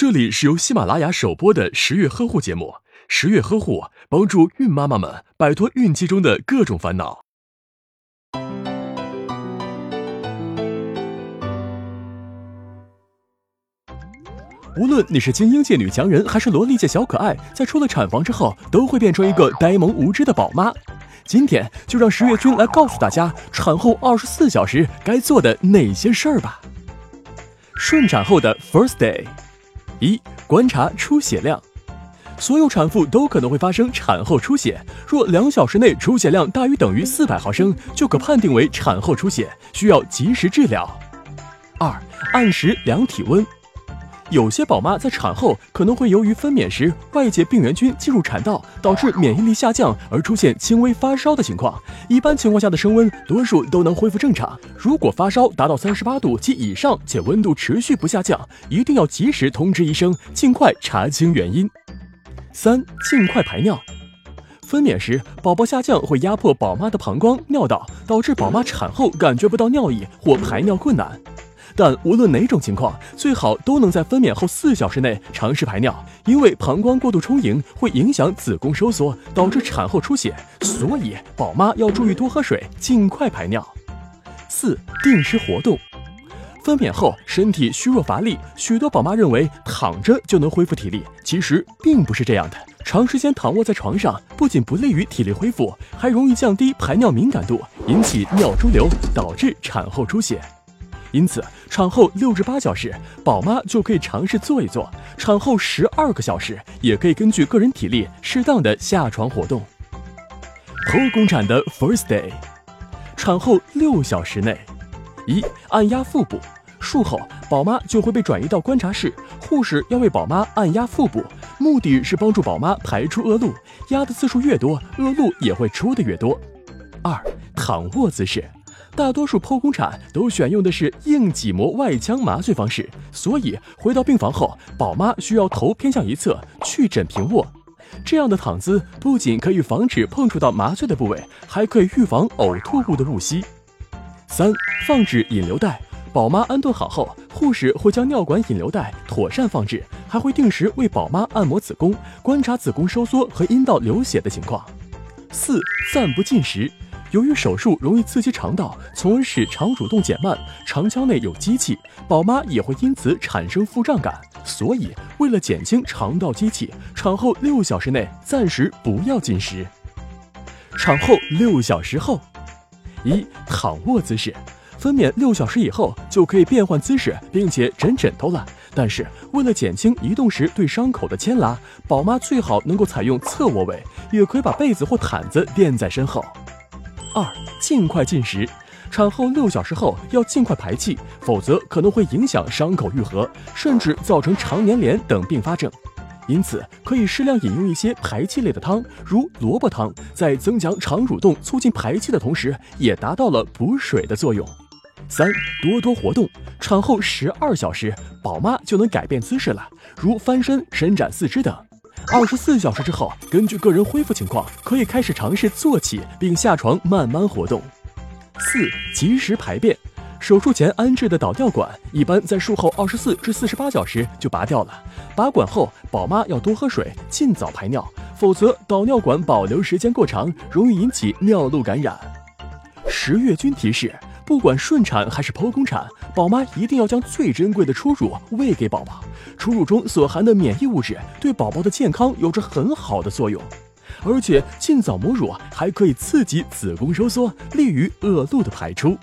这里是由喜马拉雅首播的十月呵护节目。十月呵护帮助孕妈妈们摆脱孕期中的各种烦恼。无论你是精英界女强人，还是萝莉界小可爱，在出了产房之后，都会变成一个呆萌无知的宝妈。今天就让十月君来告诉大家，产后二十四小时该做的哪些事儿吧。顺产后的 first day。一、观察出血量，所有产妇都可能会发生产后出血，若两小时内出血量大于等于四百毫升，就可判定为产后出血，需要及时治疗。二、按时量体温，有些宝妈在产后可能会由于分娩时外界病原菌进入产道，导致免疫力下降而出现轻微发烧的情况。一般情况下的升温多数都能恢复正常。如果发烧达到三十八度及以上，且温度持续不下降，一定要及时通知医生，尽快查清原因。三、尽快排尿。分娩时宝宝下降会压迫宝妈的膀胱、尿道，导致宝妈产后感觉不到尿意或排尿困难。但无论哪种情况，最好都能在分娩后四小时内尝试排尿，因为膀胱过度充盈会影响子宫收缩，导致产后出血。所以宝妈要注意多喝水，尽快排尿。四、定时活动。分娩后身体虚弱乏力，许多宝妈认为躺着就能恢复体力，其实并不是这样的。长时间躺卧在床上，不仅不利于体力恢复，还容易降低排尿敏感度，引起尿潴留，导致产后出血。因此，产后六至八小时，宝妈就可以尝试做一做；产后十二个小时，也可以根据个人体力适当的下床活动。剖宫产的 first day，产后六小时内，一按压腹部，术后宝妈就会被转移到观察室，护士要为宝妈按压腹部，目的是帮助宝妈排出恶露，压的次数越多，恶露也会出的越多。二躺卧姿势。大多数剖宫产都选用的是硬脊膜外腔麻醉方式，所以回到病房后，宝妈需要头偏向一侧，去枕平卧。这样的躺姿不仅可以防止碰触到麻醉的部位，还可以预防呕吐物的误吸。三、放置引流带。宝妈安顿好后，护士会将尿管引流带妥善放置，还会定时为宝妈按摩子宫，观察子宫收缩和阴道流血的情况。四、暂不进食。由于手术容易刺激肠道，从而使肠蠕动减慢，肠腔内有积气，宝妈也会因此产生腹胀感。所以，为了减轻肠道积气，产后六小时内暂时不要进食。产后六小时后，一躺卧姿势，分娩六小时以后就可以变换姿势，并且枕枕头了。但是，为了减轻移动时对伤口的牵拉，宝妈最好能够采用侧卧位，也可以把被子或毯子垫在身后。二、尽快进食，产后六小时后要尽快排气，否则可能会影响伤口愈合，甚至造成肠粘连等并发症。因此，可以适量饮用一些排气类的汤，如萝卜汤，在增强肠蠕动、促进排气的同时，也达到了补水的作用。三、多多活动，产后十二小时，宝妈就能改变姿势了，如翻身、伸展四肢等。二十四小时之后，根据个人恢复情况，可以开始尝试坐起并下床慢慢活动。四、及时排便。手术前安置的导尿管，一般在术后二十四至四十八小时就拔掉了。拔管后，宝妈要多喝水，尽早排尿，否则导尿管保留时间过长，容易引起尿路感染。十月君提示。不管顺产还是剖宫产，宝妈一定要将最珍贵的初乳喂给宝宝。初乳中所含的免疫物质对宝宝的健康有着很好的作用，而且尽早母乳还可以刺激子宫收缩，利于恶露的排出。